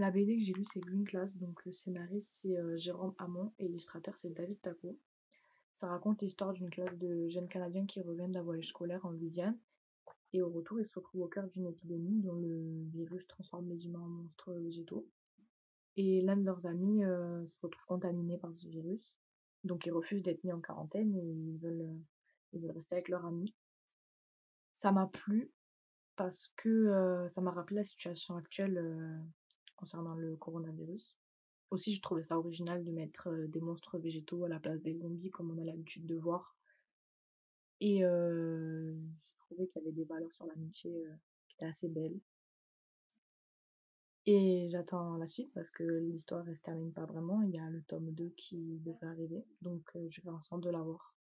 La BD que j'ai lue, c'est Green Class, donc le scénariste, c'est, heu, Jérôme Hamon. Et l'illustrateur, c'est David Taco. Ça raconte l'histoire d'une classe de jeunes Canadiens qui reviennent d'un voyage scolaire en Louisiane. Et au retour, ils se retrouvent au cœur d'une épidémie dont le virus transforme les humains en monstres végétaux. Et l'un de leurs amis, heu, se retrouve contaminé par ce virus, donc ils refusent d'être mis en quarantaine et ils veulent, veulent rester avec leur ami. Ça m'a plu parce que, ça m'a rappelé la situation actuelle, concernant le coronavirus. Aussi, je trouvais ça original de mettre, heu, des monstres végétaux à la place des zombies comme on a l'habitude de voir et heu, j'ai trouvé qu'il y avait des valeurs sur l'amitié, heu, qui étaient assez belles. Et j'attends la suite parce que l'histoire, elle se termine pas vraiment. Il y a le tome 2 qui devrait arriver, donc je vais faire en sorte de l'avoir.